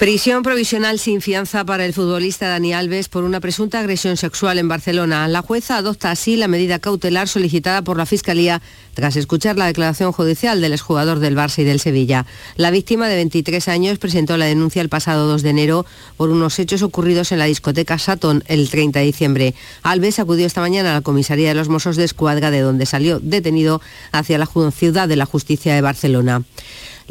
Prisión provisional sin fianza para el futbolista Dani Alves por una presunta agresión sexual en Barcelona. La jueza adopta así la medida cautelar solicitada por la Fiscalía tras escuchar la declaración judicial del exjugador del Barça y del Sevilla. La víctima de 23 años presentó la denuncia el pasado 2 de enero por unos hechos ocurridos en la discoteca Saturn el 30 de diciembre. Alves acudió esta mañana a la comisaría de los Mossos de Escuadra de donde salió detenido hacia la ciudad de la justicia de Barcelona.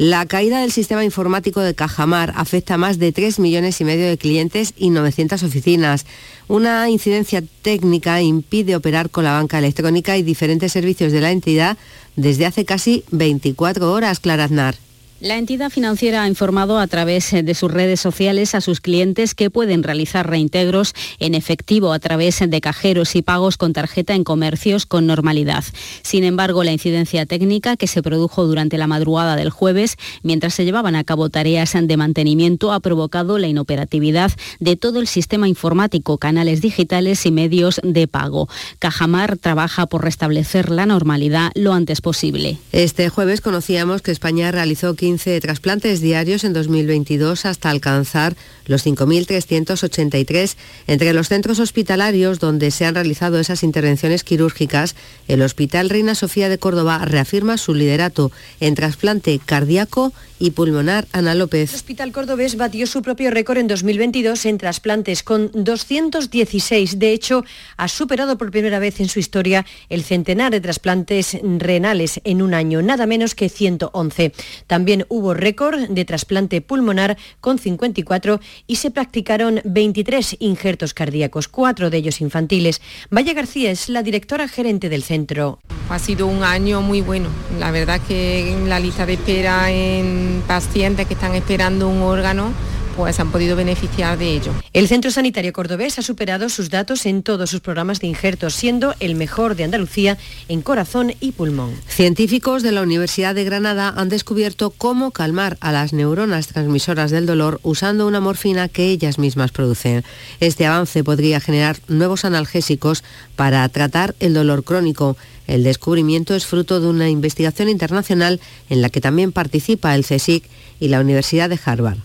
La caída del sistema informático de Cajamar afecta a más de 3 millones y medio de clientes y 900 oficinas. Una incidencia técnica impide operar con la banca electrónica y diferentes servicios de la entidad desde hace casi 24 horas, Clara Aznar. La entidad financiera ha informado a través de sus redes sociales a sus clientes que pueden realizar reintegros en efectivo a través de cajeros y pagos con tarjeta en comercios con normalidad. Sin embargo, la incidencia técnica que se produjo durante la madrugada del jueves, mientras se llevaban a cabo tareas de mantenimiento, ha provocado la inoperatividad de todo el sistema informático, canales digitales y medios de pago. Cajamar trabaja por restablecer la normalidad lo antes posible. Este jueves conocíamos que España realizó 15 15 trasplantes diarios en 2022 hasta alcanzar los 5.383. Entre los centros hospitalarios donde se han realizado esas intervenciones quirúrgicas, el Hospital Reina Sofía de Córdoba reafirma su liderato en trasplante cardíaco y pulmonar. Ana López. El Hospital Cordobés batió su propio récord en 2022 en trasplantes con 216. De hecho, ha superado por primera vez en su historia el centenar de trasplantes renales en un año, nada menos que 111. También hubo récord de trasplante pulmonar con 54 y se practicaron 23 injertos cardíacos, cuatro de ellos infantiles. Vaya García es la directora gerente del centro. Ha sido un año muy bueno. La verdad que la lista de espera en pacientes que están esperando un órgano pues han podido beneficiar de ello. El Centro Sanitario Cordobés ha superado sus datos en todos sus programas de injertos, siendo el mejor de Andalucía en corazón y pulmón. Científicos de la Universidad de Granada han descubierto cómo calmar a las neuronas transmisoras del dolor usando una morfina que ellas mismas producen. Este avance podría generar nuevos analgésicos para tratar el dolor crónico. El descubrimiento es fruto de una investigación internacional en la que también participa el CSIC y la Universidad de Harvard.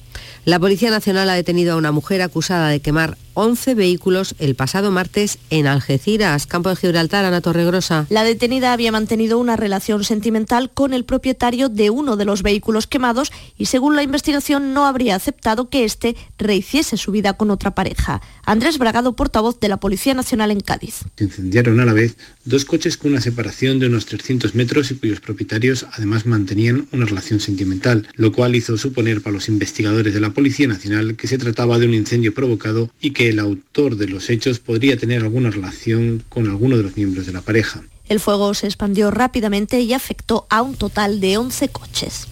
La Policía Nacional ha detenido a una mujer acusada de quemar 11 vehículos el pasado martes en Algeciras, campo de Gibraltar, Ana Torregrosa. La detenida había mantenido una relación sentimental con el propietario de uno de los vehículos quemados y según la investigación no habría aceptado que éste rehiciese su vida con otra pareja. Andrés Bragado, portavoz de la Policía Nacional en Cádiz. Se incendiaron a la vez dos coches con una separación de unos 300 metros y cuyos propietarios además mantenían una relación sentimental, lo cual hizo suponer para los investigadores de la Policía Nacional que se trataba de un incendio provocado y que el autor de los hechos podría tener alguna relación con alguno de los miembros de la pareja. El fuego se expandió rápidamente y afectó a un total de 11 coches.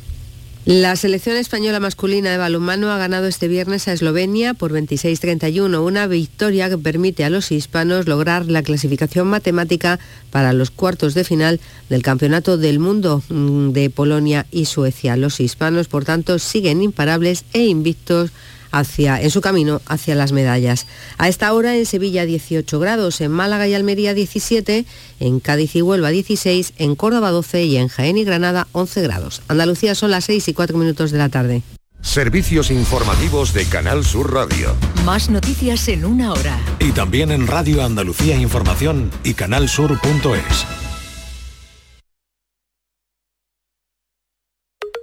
La selección española masculina de balonmano ha ganado este viernes a Eslovenia por 26-31, una victoria que permite a los hispanos lograr la clasificación matemática para los cuartos de final del Campeonato del Mundo mm, de Polonia y Suecia. Los hispanos, por tanto, siguen imparables e invictos en su camino hacia las medallas. A esta hora en Sevilla 18 grados, en Málaga y Almería 17, en Cádiz y Huelva 16, en Córdoba 12 y en Jaén y Granada 11 grados. Andalucía son las 6 y 4 minutos de la tarde. Servicios informativos de Canal Sur Radio. Más noticias en una hora. Y también en Radio Andalucía Información y canalsur.es.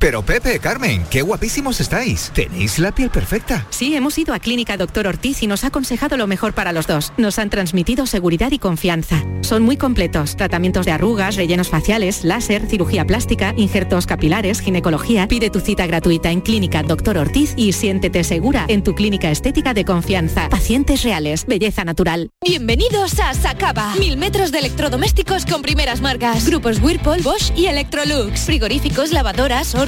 Pero Pepe, Carmen, qué guapísimos estáis. Tenéis la piel perfecta. Sí, hemos ido a Clínica Doctor Ortiz y nos ha aconsejado lo mejor para los dos. Nos han transmitido seguridad y confianza. Son muy completos. Tratamientos de arrugas, rellenos faciales, láser, cirugía plástica, injertos capilares, ginecología. Pide tu cita gratuita en Clínica Doctor Ortiz y siéntete segura en tu clínica estética de confianza. Pacientes reales, belleza natural. Bienvenidos a Sacaba. Mil metros de electrodomésticos con primeras marcas. Grupos Whirlpool, Bosch y Electrolux. Frigoríficos, lavadoras, hornos,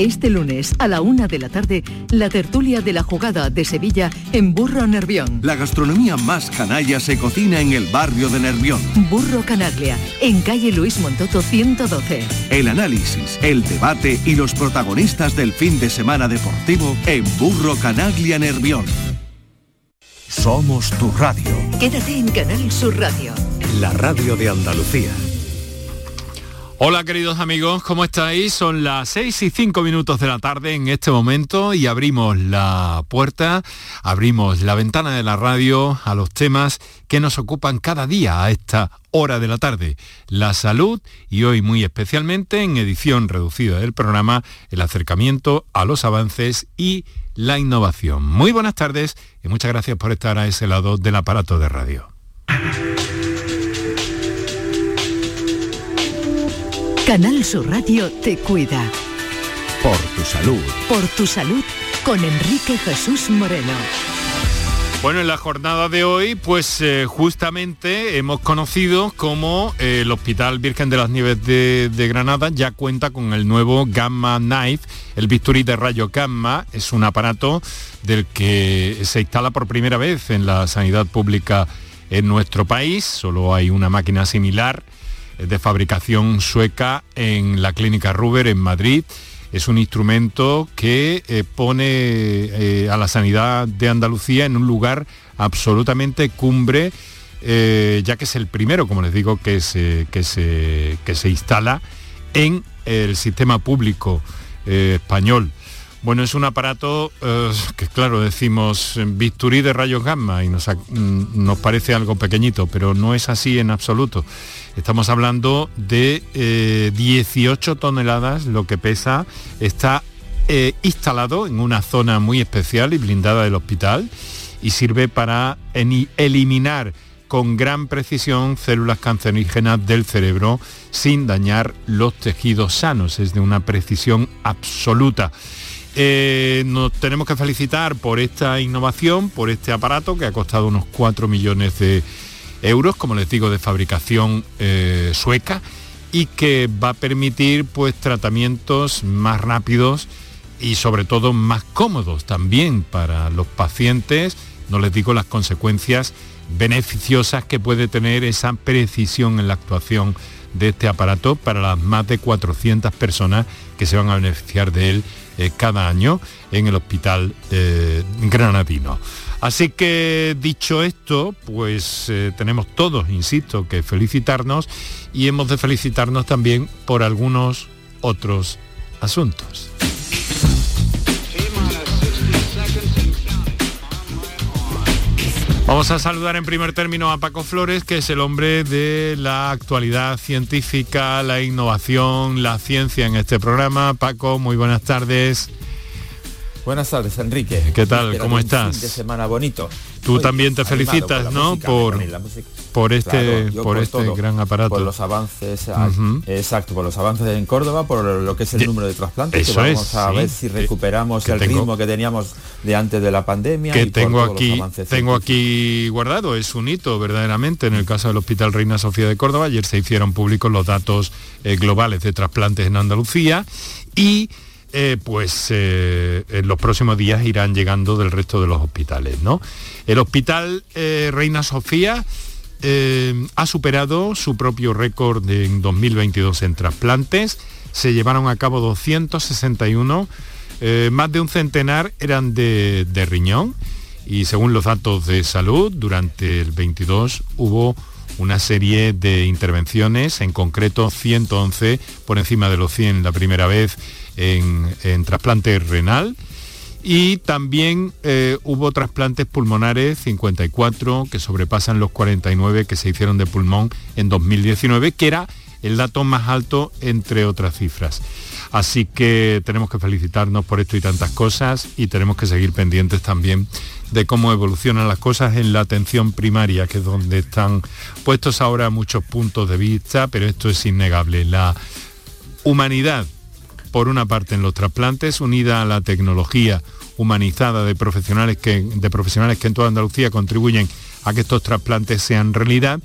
Este lunes a la una de la tarde, la tertulia de la jugada de Sevilla en Burro Nervión. La gastronomía más canalla se cocina en el barrio de Nervión. Burro Canaglia, en calle Luis Montoto 112. El análisis, el debate y los protagonistas del fin de semana deportivo en Burro Canaglia Nervión. Somos tu radio. Quédate en Canal Sur Radio. La radio de Andalucía. Hola queridos amigos, ¿cómo estáis? Son las 6 y 5 minutos de la tarde en este momento y abrimos la puerta, abrimos la ventana de la radio a los temas que nos ocupan cada día a esta hora de la tarde. La salud y hoy muy especialmente en edición reducida del programa, el acercamiento a los avances y la innovación. Muy buenas tardes y muchas gracias por estar a ese lado del aparato de radio. Canal Sur Radio te cuida. Por tu salud. Por tu salud con Enrique Jesús Moreno. Bueno, en la jornada de hoy, pues eh, justamente hemos conocido cómo eh, el Hospital Virgen de las Nieves de, de, Granada ya cuenta con el nuevo Gamma Knife, el bisturí de rayo Gamma. Es un aparato del que se instala por primera vez en la sanidad pública en nuestro país. Solo hay una máquina similar de fabricación sueca en la clínica Ruber en Madrid. Es un instrumento que eh, pone eh, a la sanidad de Andalucía en un lugar absolutamente cumbre, eh, ya que es el primero, como les digo, que se, que se, que se instala en el sistema público español. Bueno, es un aparato eh, que, claro, decimos bisturí de rayos gamma y nos, nos, parece algo pequeñito, pero no es así en absoluto. Estamos hablando de eh, 18 toneladas, lo que pesa, está eh, instalado en una zona muy especial y blindada del hospital y sirve para eliminar con gran precisión células cancerígenas del cerebro sin dañar los tejidos sanos. Es de una precisión absoluta. Eh, nos tenemos que felicitar por esta innovación, por este aparato que ha costado unos 4 millones de euros, como les digo, de fabricación eh, sueca y que va a permitir pues tratamientos más rápidos y sobre todo más cómodos también para los pacientes. No les digo las consecuencias beneficiosas que puede tener esa precisión en la actuación de este aparato para las más de 400 personas que se van a beneficiar de él eh, cada año en el hospital eh, granadino. Así que dicho esto, pues eh, tenemos todos, insisto, que felicitarnos y hemos de felicitarnos también por algunos otros asuntos. Vamos a saludar en primer término a Paco Flores, que es el hombre de la actualidad científica, la innovación, la ciencia en este programa. Paco, muy buenas tardes. Buenas tardes, Enrique. ¿Qué tal? ¿Cómo estás? Fin de semana bonito. Tú Hoy también te felicitas, ¿no? Música, por, por este, claro, por, por este todo, gran aparato. Por los avances, uh -huh. exacto, por los avances en Córdoba, por lo que es el número de trasplantes, Eso que vamos es, a sí. ver si recuperamos que el tengo, ritmo que teníamos de antes de la pandemia. Que y tengo aquí, tengo aquí guardado, es un hito verdaderamente en el caso del Hospital Reina Sofía de Córdoba. Ayer se hicieron públicos los datos eh, globales de trasplantes en Andalucía y eh, pues eh, en los próximos días irán llegando del resto de los hospitales. ¿no? El Hospital eh, Reina Sofía ha superado su propio récord en 2022 en trasplantes. Se llevaron a cabo 261, eh, más de un centenar eran de, de riñón y según los datos de salud, durante el 22 hubo una serie de intervenciones, en concreto 111 por encima de los 100 la primera vez en, en trasplante renal. Y también eh, hubo trasplantes pulmonares 54 que sobrepasan los 49 que se hicieron de pulmón en 2019 que era el dato más alto entre otras cifras. Así que tenemos que felicitarnos por esto y tantas cosas y tenemos que seguir pendientes también de cómo evolucionan las cosas en la atención primaria que es donde están puestos ahora muchos puntos de vista pero esto es innegable. La humanidad por una parte en los trasplantes, unida a la tecnología humanizada de profesionales que, de profesionales que en toda Andalucía contribuyen a que estos trasplantes sean realidad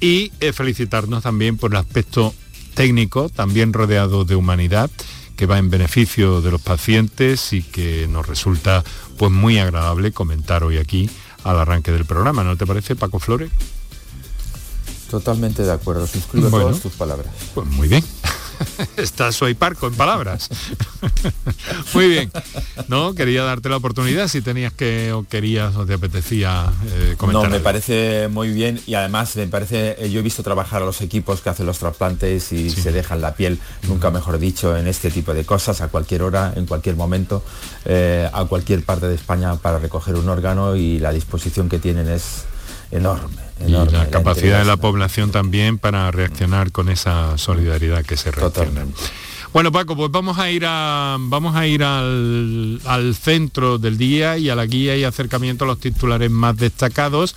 y eh, felicitarnos también por el aspecto técnico, también rodeado de humanidad, que va en beneficio de los pacientes y que nos resulta pues muy agradable comentar hoy aquí al arranque del programa. ¿No te parece, Paco Flores? Totalmente de acuerdo, suscribo todas tus palabras. Pues muy bien. Está Soy Parco en palabras. Muy bien. No, quería darte la oportunidad si tenías que o querías o te apetecía eh, comentar. No, me parece muy bien y además me parece, eh, yo he visto trabajar a los equipos que hacen los trasplantes y se dejan la piel, nunca mejor dicho, en este tipo de cosas, a cualquier hora, en cualquier momento, eh, a cualquier parte de España para recoger un órgano y la disposición que tienen es enorme y la capacidad de la población también para reaccionar con esa solidaridad que se reacciona. Bueno Paco, pues vamos a ir a vamos a ir al, centro del día y a la guía y acercamiento a los titulares más destacados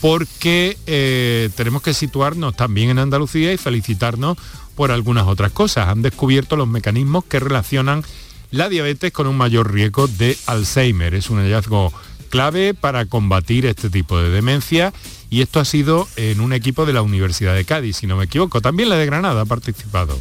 porque eh, tenemos que situarnos también en Andalucía y felicitarnos por algunas otras cosas. Han descubierto los mecanismos que relacionan la diabetes con un mayor riesgo de Alzheimer. Es un hallazgo clave para combatir este tipo de demencia y esto ha sido en un equipo de la Universidad de Cádiz, si no me equivoco. También la de Granada ha participado.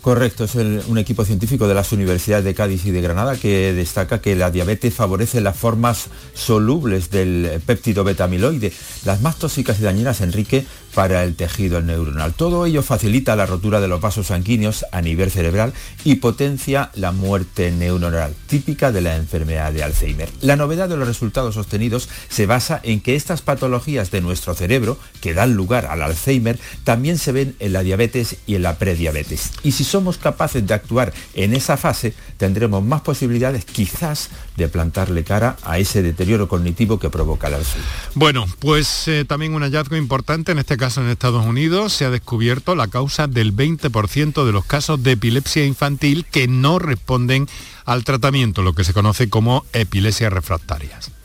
Correcto, es un equipo científico de las universidades de Cádiz y de Granada que destaca que la diabetes favorece las formas solubles del péptido betamiloide, las más tóxicas y dañinas, Enrique, para el tejido neuronal. Todo ello facilita la rotura de los vasos sanguíneos a nivel cerebral y potencia la muerte neuronal, típica de la enfermedad de Alzheimer. La novedad de los resultados obtenidos se basa en que estas patologías de nuestro cerebro, que dan lugar al Alzheimer, también se ven en la diabetes y en la prediabetes. Y si somos capaces de actuar en esa fase, tendremos más posibilidades quizás de plantarle cara a ese deterioro cognitivo que provoca el Alzheimer. Bueno, pues eh, también un hallazgo importante en este caso en Estados Unidos, se ha descubierto la causa del 20% de los casos de epilepsia infantil que no responden al tratamiento, lo que se conoce como epilepsia refractarias.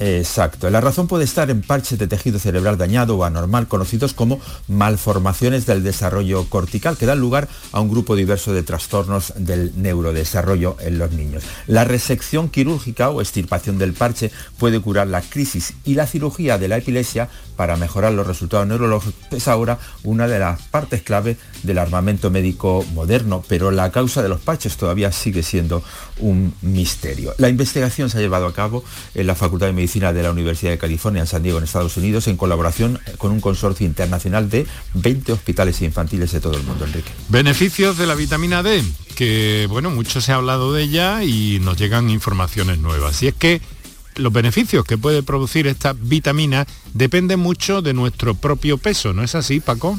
Exacto. La razón puede estar en parches de tejido cerebral dañado o anormal, conocidos como malformaciones del desarrollo cortical, que dan lugar a un grupo diverso de trastornos del neurodesarrollo en los niños. La resección quirúrgica o extirpación del parche puede curar la crisis y la cirugía de la epilepsia para mejorar los resultados neurológicos es ahora una de las partes clave del armamento médico moderno, pero la causa de los parches todavía sigue siendo un misterio. La investigación se ha llevado a cabo en la Facultad de Medicina de la Universidad de California en San Diego, en Estados Unidos, en colaboración con un consorcio internacional de 20 hospitales infantiles de todo el mundo, Enrique. Beneficios de la vitamina D, que bueno, mucho se ha hablado de ella y nos llegan informaciones nuevas. Y es que los beneficios que puede producir esta vitamina dependen mucho de nuestro propio peso, ¿no es así, Paco?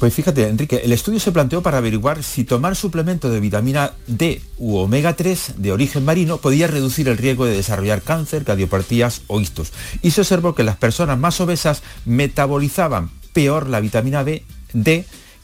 Pues fíjate, Enrique, el estudio se planteó para averiguar si tomar suplemento de vitamina D u omega 3 de origen marino podía reducir el riesgo de desarrollar cáncer, cardiopatías o ictus. Y se observó que las personas más obesas metabolizaban peor la vitamina D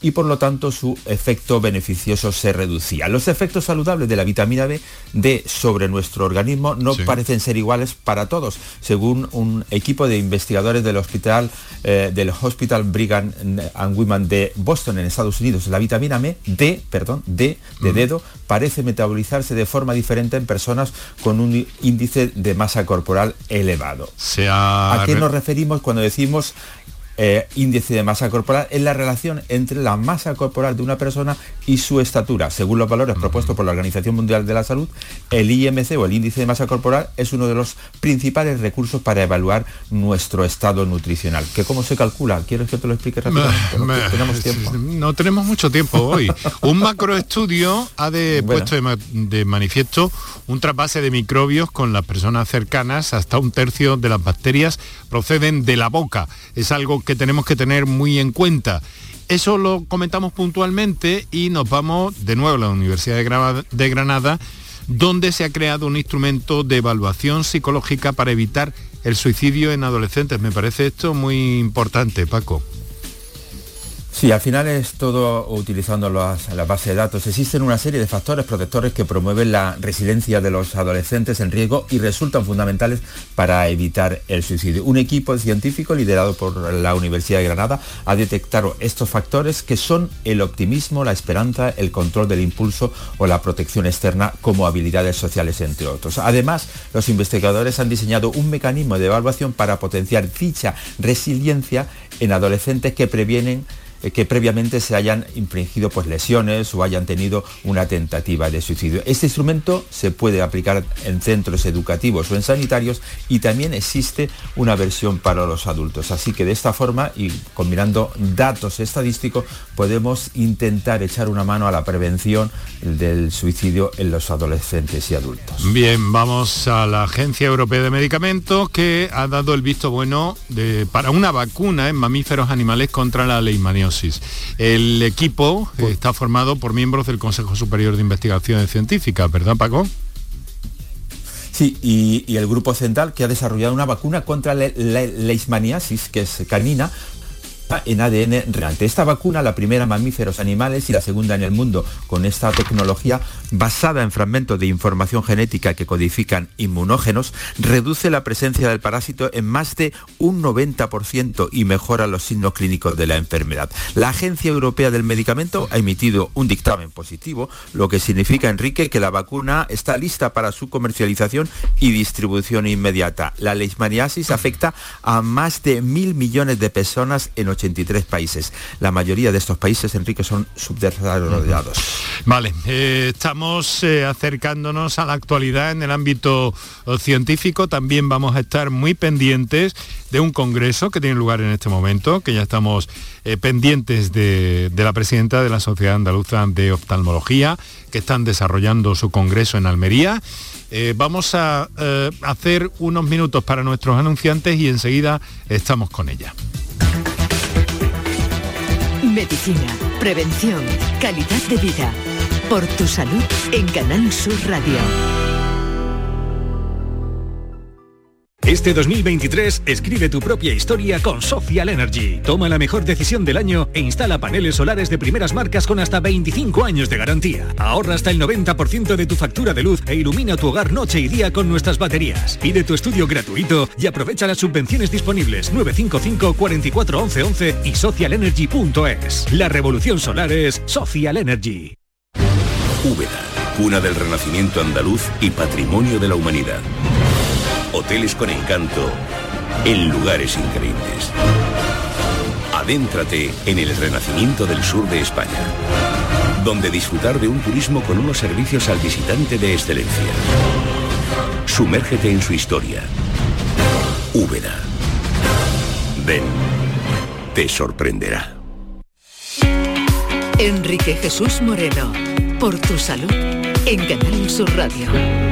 y por lo tanto su efecto beneficioso se reducía. Los efectos saludables de la vitamina D sobre nuestro organismo no parecen ser iguales para todos, según un equipo de investigadores del hospital eh, del Hospital Brigham and Women de Boston en Estados Unidos. La vitamina D, perdón, D de dedo parece metabolizarse de forma diferente en personas con un índice de masa corporal elevado. ¿A qué nos referimos cuando decimos eh, índice de masa corporal es la relación entre la masa corporal de una persona y su estatura. Según los valores propuestos por la Organización Mundial de la Salud, el IMC o el índice de masa corporal es uno de los principales recursos para evaluar nuestro estado nutricional. ¿Que cómo se calcula? ¿Quieres que te lo explique rápidamente? no, tenemos tiempo. No tenemos mucho tiempo hoy. un macroestudio ha de, puesto de, manifiesto un trasvase de microbios con las personas cercanas. Hasta un tercio de las bacterias proceden de la boca. Es algo que tenemos que tener muy en cuenta. Eso lo comentamos puntualmente y nos vamos de nuevo a la Universidad de Granada, donde se ha creado un instrumento de evaluación psicológica para evitar el suicidio en adolescentes. Me parece esto muy importante, Paco. Sí, al final es todo utilizando las, la base de datos. Existen una serie de factores protectores que promueven la resiliencia de los adolescentes en riesgo y resultan fundamentales para evitar el suicidio. Un equipo científico liderado por la Universidad de Granada ha detectado estos factores que son el optimismo, la esperanza, el control del impulso o la protección externa como habilidades sociales, entre otros. Además, los investigadores han diseñado un mecanismo de evaluación para potenciar dicha resiliencia en adolescentes que previenen que previamente se hayan infringido pues, lesiones o hayan tenido una tentativa de suicidio. Este instrumento se puede aplicar en centros educativos o en sanitarios y también existe una versión para los adultos. Así que de esta forma y combinando datos estadísticos podemos intentar echar una mano a la prevención del suicidio en los adolescentes y adultos. Bien, vamos a la Agencia Europea de Medicamentos que ha dado el visto bueno para una vacuna en mamíferos animales contra la leishmaniasis el equipo eh, está formado por miembros del Consejo Superior de Investigaciones Científicas, ¿verdad, Paco? Sí, y, el grupo central que ha desarrollado una vacuna contra la leishmaniasis, que es canina, en ADN real. Esta vacuna, la primera en mamíferos animales y la segunda en el mundo con esta tecnología basada en fragmentos de información genética que codifican inmunógenos, reduce la presencia del parásito en más de un 90% y mejora los signos clínicos de la enfermedad. La Agencia Europea del Medicamento ha emitido un dictamen positivo, lo que significa, Enrique, que la vacuna está lista para su comercialización y distribución inmediata. La leishmaniasis afecta a más de mil millones de personas en 83 países. La mayoría de estos países, Enrique, son subdesarrollados. Vale, eh, estamos eh, acercándonos a la actualidad en el ámbito eh, científico. También vamos a estar muy pendientes de un congreso que tiene lugar en este momento, que ya estamos pendientes de, de la presidenta de la Sociedad Andaluza de Oftalmología, que están desarrollando su congreso en Almería. vamos a hacer unos minutos para nuestros anunciantes y enseguida estamos con ella. Medicina, prevención, calidad de vida. Por tu salud en Canal Sur Radio. Este 2023 escribe tu propia historia con Social Energy. Toma la mejor decisión del año e instala paneles solares de primeras marcas con hasta 25 años de garantía. Ahorra hasta el 90% de tu factura de luz e ilumina tu hogar noche y día con nuestras baterías. Pide tu estudio gratuito y aprovecha las subvenciones disponibles 955 44 11 11 y socialenergy.es. La revolución solar es Social Energy. Úbeda, cuna del renacimiento andaluz y patrimonio de la humanidad hoteles con encanto en lugares increíbles. Adéntrate en el renacimiento del sur de España, donde disfrutar de un turismo con unos servicios al visitante de excelencia. Sumérgete en su historia. Úbeda. Ven, te sorprenderá. Enrique Jesús Moreno, por tu salud, en Canal Sur Radio.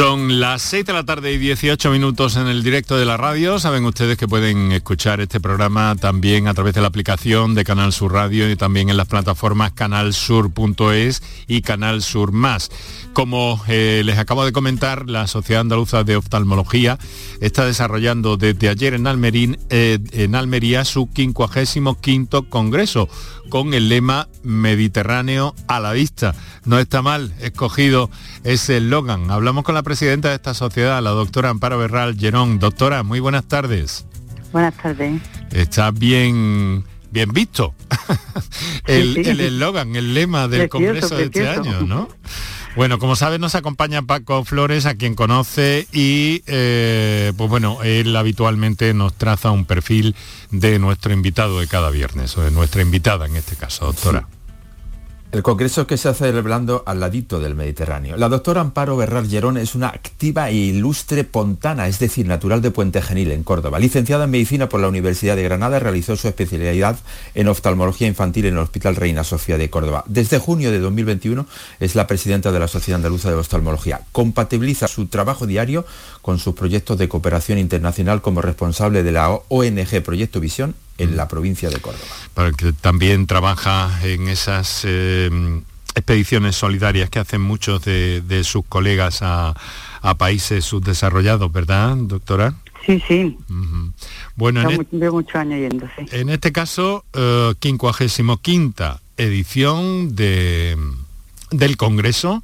Son las 6 de la tarde y 18 minutos en el directo de la radio. Saben ustedes que pueden escuchar este programa también a través de la aplicación de Canal Sur Radio y también en las plataformas canalsur.es y Canal Sur Más. Como eh, les acabo de comentar, la Sociedad Andaluza de Oftalmología está desarrollando desde ayer en, Almerín, eh, en Almería su 55 Congreso con el lema Mediterráneo a la vista. No está mal escogido ese eslogan. Hablamos con la presidenta de esta sociedad, la doctora Amparo Berral Llerón. Doctora, muy buenas tardes. Buenas tardes. Está bien bien visto el eslogan, el, lema del Congreso de este año, ¿no? Bueno, como sabes, nos acompaña Paco Flores, a quien conoce, y eh, pues bueno, él habitualmente nos traza un perfil de nuestro invitado de cada viernes, o de nuestra invitada en este caso, doctora. El congreso que se hace celebrando al ladito del Mediterráneo. La doctora Amparo Berrar Llerón es una activa e ilustre pontana, es decir, natural de Puente Genil, en Córdoba. Licenciada en Medicina por la Universidad de Granada, realizó su especialidad en oftalmología infantil en el Hospital Reina Sofía de Córdoba. Desde junio de 2021 es la presidenta de la Sociedad Andaluza de Oftalmología. Compatibiliza su trabajo diario con sus proyectos de cooperación internacional como responsable de la ONG Proyecto Visión en la provincia de Córdoba. Para que también trabaja en esas eh, expediciones solidarias que hacen muchos de, sus colegas a, a países subdesarrollados, ¿verdad, doctora? Sí, sí. Bueno, en, Veo muchos años yendo, sí. en este caso, eh, 55 edición de, del Congreso,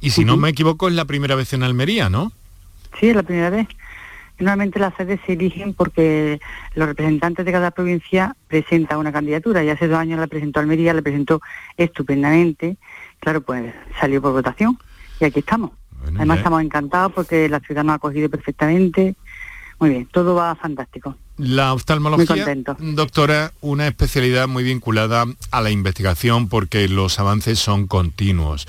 y si no me equivoco es la primera vez en Almería, ¿no? Sí, es la primera vez. Normalmente las sedes se eligen porque los representantes de cada provincia presentan una candidatura. Y hace dos años la presentó Almería, la presentó estupendamente. Claro, pues salió por votación y aquí estamos. Además ya- estamos encantados porque la ciudad nos ha acogido perfectamente. Muy bien, todo va fantástico. La oftalmología, doctora, una especialidad muy vinculada a la investigación porque los avances son continuos.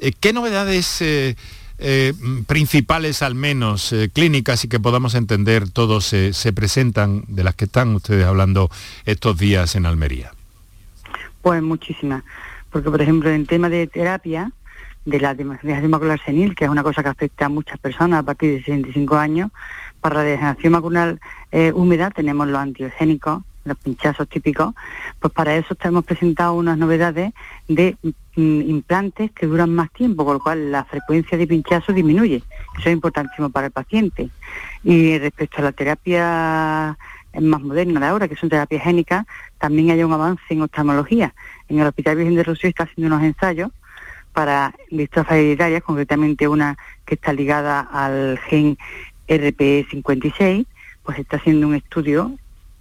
Eh, ¿Qué novedades eh, eh, principales, al menos eh, clínicas y que podamos entender todos, se- se presentan de las que están ustedes hablando estos días en Almería? Pues muchísimas. Porque, por ejemplo, en tema de terapia de la degeneración macular senil, que es una cosa que afecta a muchas personas a partir de 65 años, para la degeneración macular eh, húmeda tenemos los antiogénicos, los pinchazos típicos, pues para eso hemos presentado unas novedades de mm, implantes que duran más tiempo, con lo cual la frecuencia de pinchazo disminuye. Eso es importantísimo para el paciente. Y respecto a la terapia más moderna de ahora, que son terapias génicas, también hay un avance en oftalmología. En el Hospital Virgen de Rocío está haciendo unos ensayos para distrofias hereditarias, concretamente una que está ligada al gen RP56, pues está haciendo un estudio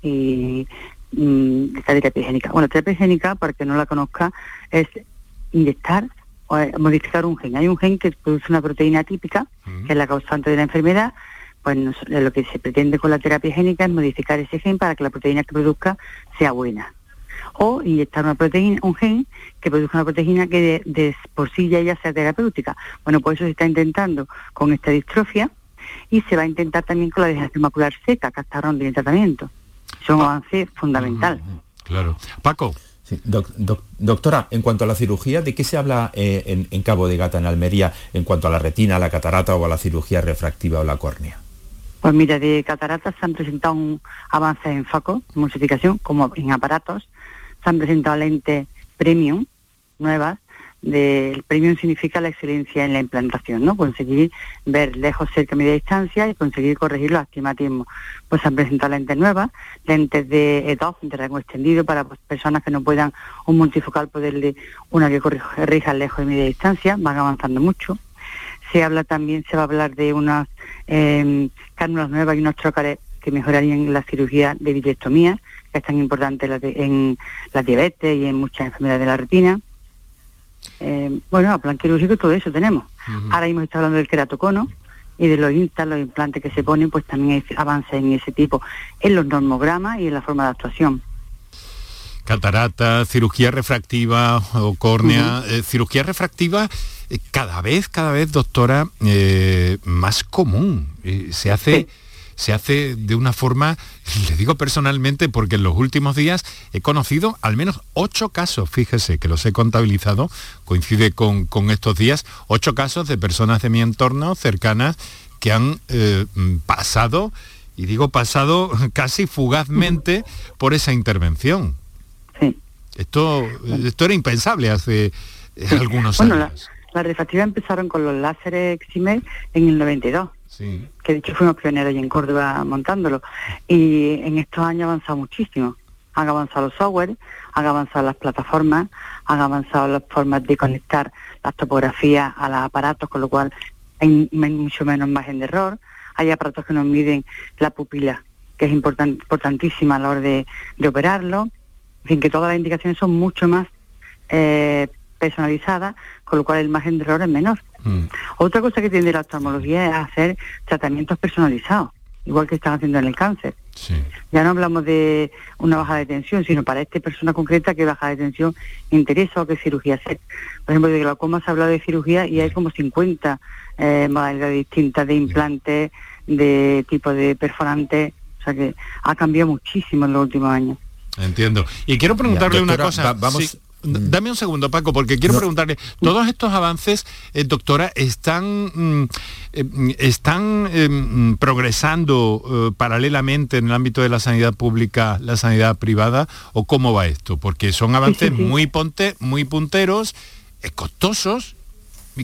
y mm, de esta terapia génica. Bueno, terapia génica, para que no la conozca, es inyectar o eh, modificar un gen. Hay un gen que produce una proteína típica, que es la causante de la enfermedad, pues nos- eh, lo que se pretende con la terapia génica es modificar ese gen para que la proteína que produzca sea buena. O inyectar una proteína, un gen que produzca una proteína que de, de por sí ya ella sea terapéutica. Bueno, pues eso se está intentando con esta distrofia y se va a intentar también con la degeneración macular seca, que hasta ahora no tiene tratamiento. Es un avance fundamental. Claro. Paco. Sí, doc- doc- doctora, en cuanto a la cirugía, ¿de qué se habla eh, en, en Cabo de Gata, en Almería, en cuanto a la retina, la catarata o a la cirugía refractiva o la córnea? Pues mira, de cataratas se han presentado un avance en FACO, multiplicación, como en aparatos. Se han presentado lentes premium, nuevas. De, el premium significa la excelencia en la implantación, ¿no? Conseguir ver lejos, cerca, media distancia y conseguir corregir los astigmatismos. Pues se han presentado lentes nuevas, lentes de EDOF, de rango extendido, para pues, personas que no puedan un multifocal poderle una que corrija lejos y media distancia, van avanzando mucho se habla también, se va a hablar de unas eh, cánulas nuevas y unos trócares que mejorarían la cirugía de vitrectomía, que es tan importante en la diabetes y en muchas enfermedades de la retina. Eh, bueno, a plan quirúrgico todo eso tenemos. Ahora mismo está hablando del queratocono y de los instas, los implantes que se ponen, pues también hay avances en ese tipo, en los normogramas y en la forma de actuación. Catarata, cirugía refractiva o córnea, eh, cirugía refractiva eh, cada vez, cada vez, doctora, más común. Se hace... Se hace de una forma, le digo personalmente, porque en los últimos días he conocido al menos ocho casos, fíjese que los he contabilizado, coincide con, con estos días, ocho casos de personas de mi entorno cercanas que han eh, mm, pasado, y digo pasado casi fugazmente por esa intervención. Esto, esto era impensable hace eh, algunos Bueno, años. la, la refractiva empezaron con los láseres Eximer en el 92. Sí. Que de hecho fuimos pioneros y en Córdoba montándolo. Y en estos años ha avanzado muchísimo. Han avanzado los software, han avanzado las plataformas, han avanzado las formas de conectar las topografías a los aparatos, con lo cual hay mucho menos margen de error. Hay aparatos que nos miden la pupila, que es importan- importantísima a la hora de, de operarlo. En fin, que todas las indicaciones son mucho más eh, personalizadas, con lo cual el margen de error es menor. Otra cosa que tiene la oftalmología es hacer tratamientos personalizados, igual que están haciendo en el cáncer. Ya no hablamos de una baja de tensión, sino para esta persona concreta qué baja de tensión interesa o qué cirugía hacer. Por ejemplo, de glaucoma se habla de cirugía y hay como 50 eh, modalidades distintas de implantes, de tipo de perforantes. O sea que ha cambiado muchísimo en los últimos años. Entiendo. Y quiero preguntarle Ya, una cosa. va- vamos- Sí, Dame un segundo, Paco, porque quiero preguntarle, todos estos avances, eh, doctora, están, mm, eh, mm, están eh, mm, progresando paralelamente en el ámbito de la sanidad pública, la sanidad privada, o cómo va esto? Porque son avances muy ponte, muy punteros, costosos.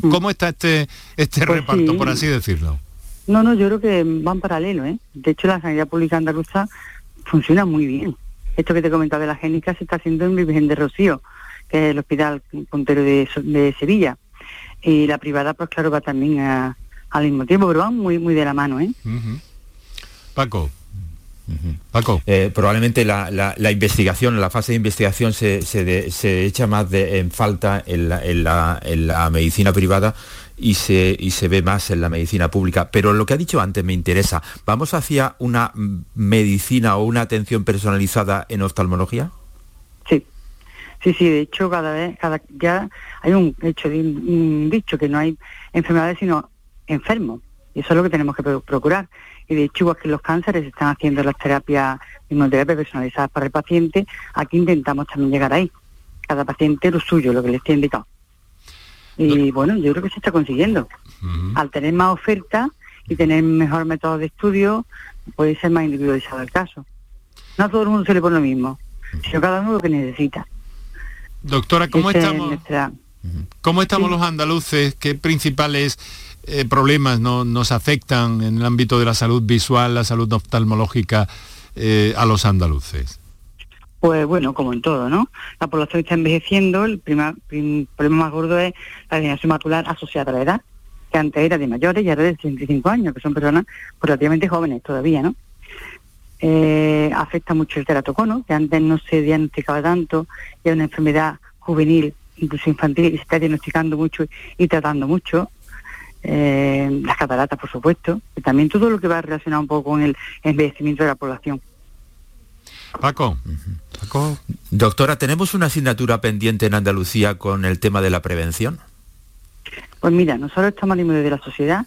¿Cómo está este, este Pues reparto, por así decirlo? No, no, yo creo que van paralelo, ¿eh? De hecho, la sanidad pública andaluza funciona muy bien. Esto que te he comentado de la génica se está haciendo en Virgen de Rocío, que es el hospital puntero de, Sevilla. Y la privada, pues claro, va también a- al mismo tiempo, pero van muy, muy de la mano, ¿eh? Paco. Paco. Eh, probablemente la, la- la investigación, la fase de investigación se, se de- se echa más de- en falta en la, en la- en la medicina privada y se, y se ve más en la medicina pública. Pero lo que ha dicho antes me interesa. ¿Vamos hacia una medicina o una atención personalizada en oftalmología? Sí, sí, de hecho cada vez, cada, ya hay un hecho, de un, dicho que no hay enfermedades sino enfermos. Y eso es lo que tenemos que pro- procurar. Y de hecho, igual que los cánceres están haciendo las terapias, inmunoterapias personalizadas para el paciente, aquí intentamos también llegar ahí. Cada paciente lo suyo, lo que le esté indicado. Y bueno, yo creo que se está consiguiendo. Al tener más oferta y tener mejor método de estudio, puede ser más individualizado el caso. No a todo el mundo se le pone lo mismo, sino cada uno lo que necesita. Doctora, ¿cómo estamos? nuestra- ¿Cómo estamos los andaluces? ¿Qué principales eh, problemas no- nos afectan en el ámbito de la salud visual, la salud oftalmológica eh, a los andaluces? Pues bueno, como en todo, ¿no? La población está envejeciendo, el prima- prim- problema más gordo es la degeneración macular asociada a la edad, que antes era de mayores y ahora de 65 años, que son personas relativamente jóvenes todavía, ¿no? Eh, afecta mucho el teratocono, que antes no se diagnosticaba tanto, y es una enfermedad juvenil, incluso infantil, y se está diagnosticando mucho y tratando mucho. Eh, las cataratas, por supuesto, y también todo lo que va relacionado un poco con el envejecimiento de la población. Paco. Doctora, ¿tenemos una asignatura pendiente en Andalucía con el tema de la prevención? Pues mira, nosotros estamos a nivel de la sociedad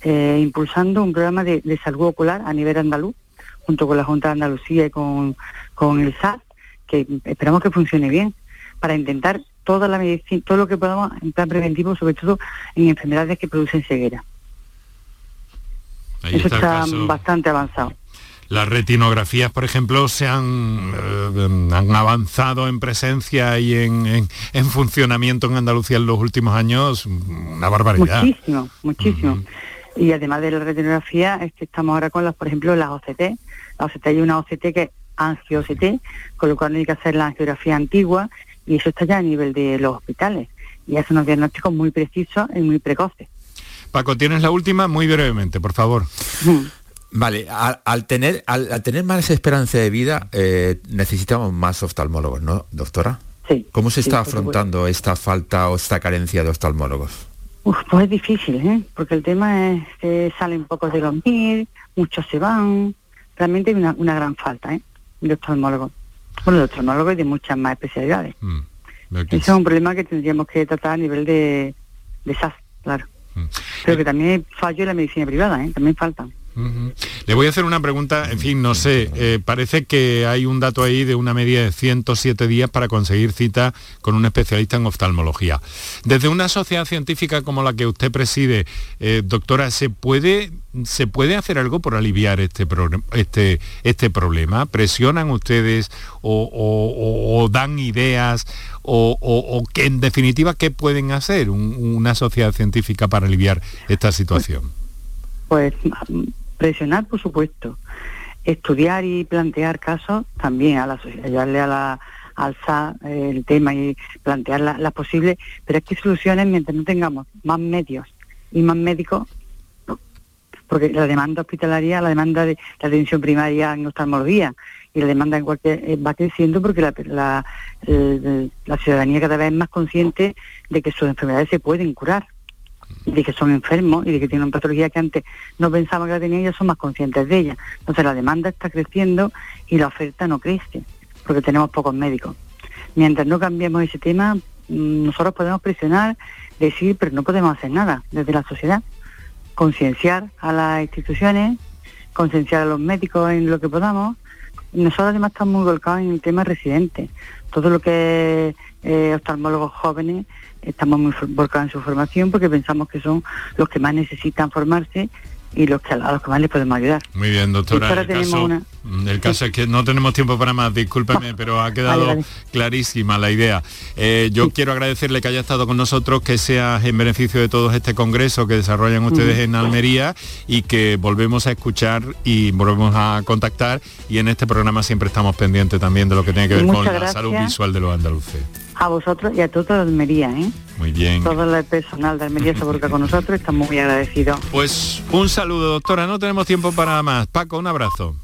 eh, impulsando un programa de, de salud ocular a nivel andaluz, junto con la Junta de Andalucía y con, con el SAT, que esperamos que funcione bien, para intentar toda la medicina, todo lo que podamos en plan preventivo, sobre todo en enfermedades que producen ceguera. Ahí Eso está bastante avanzado. Las retinografías, por ejemplo, se han, eh, han avanzado en presencia y en, en- en funcionamiento en Andalucía en los últimos años, una barbaridad. Muchísimo, muchísimo. Y además de la retinografía, es que estamos ahora con las, por ejemplo, las OCT. La OCT hay una OCT que es angio-OCT, con lo cual no hay que hacer la angiografía antigua y eso está ya a nivel de los hospitales. Y hace unos diagnósticos muy precisos y muy precoces. Paco, tienes la última muy brevemente, por favor. Vale, al, al tener, al, al tener más esperanza de vida eh, necesitamos más oftalmólogos, ¿no, doctora? Sí. ¿Cómo se sí, está supuesto. afrontando esta falta o esta carencia de oftalmólogos? Uf, pues es difícil, ¿eh? Porque el tema es que salen pocos de los mil, muchos se van. Realmente hay una, una gran falta, ¿eh? De oftalmólogos. Bueno, de oftalmólogos y de muchas más especialidades. Ese es un problema que tendríamos que tratar a nivel de, de SAS, claro. Pero que también fallo en la medicina privada, ¿eh? También faltan. Le voy a hacer una pregunta, en fin, no sé, eh, parece que hay un dato ahí de una media de 107 días para conseguir cita con un especialista en oftalmología. Desde una sociedad científica como la que usted preside, eh, doctora, ¿se puede, ¿se puede hacer algo por aliviar este, este, este problema? ¿Presionan ustedes o, dan ideas o, que en definitiva qué pueden hacer un- una sociedad científica para aliviar esta situación? Pues mm, presionar, por supuesto. Estudiar y plantear casos también a la ayudarle a la al SA eh, el tema y plantear la- las posibles, pero es que soluciones mientras no tengamos más medios y más médicos, porque la demanda hospitalaria, la demanda de la atención primaria en oftalmología y la demanda en cualquier eh, va creciendo porque la, la, la ciudadanía cada vez es más consciente de que sus enfermedades se pueden curar de que son enfermos y de que tienen patología que antes no pensaban que la tenían ya son más conscientes de ella. Entonces la demanda está creciendo y la oferta no crece porque tenemos pocos médicos. Mientras no cambiemos ese tema, mm, nosotros podemos presionar, decir, pero no podemos hacer nada desde la sociedad. Concienciar a las instituciones, concienciar a los médicos en lo que podamos. Nosotros además estamos muy volcados en el tema residente. Todo lo que es eh, oftalmólogos jóvenes, estamos muy volcados en su formación porque pensamos que son los que más necesitan formarse y los que, a los que más les podemos ayudar. Muy bien, doctora. El caso, una- el caso es que no tenemos tiempo para más, discúlpeme, pero ha quedado Vale, vale. clarísima la idea. Eh, yo quiero agradecerle que haya estado con nosotros, que sea en beneficio de todos este congreso que desarrollan ustedes en Almería y que volvemos a escuchar y volvemos a contactar y en este programa siempre estamos pendientes también de lo que tiene que ver con la salud visual de los andaluces. A vosotros y a todo de Almería, ¿eh? Muy bien. Todo el personal de Almería se volca con nosotros, estamos muy agradecidos. Pues un saludo, doctora. No tenemos tiempo para más. Paco, un abrazo.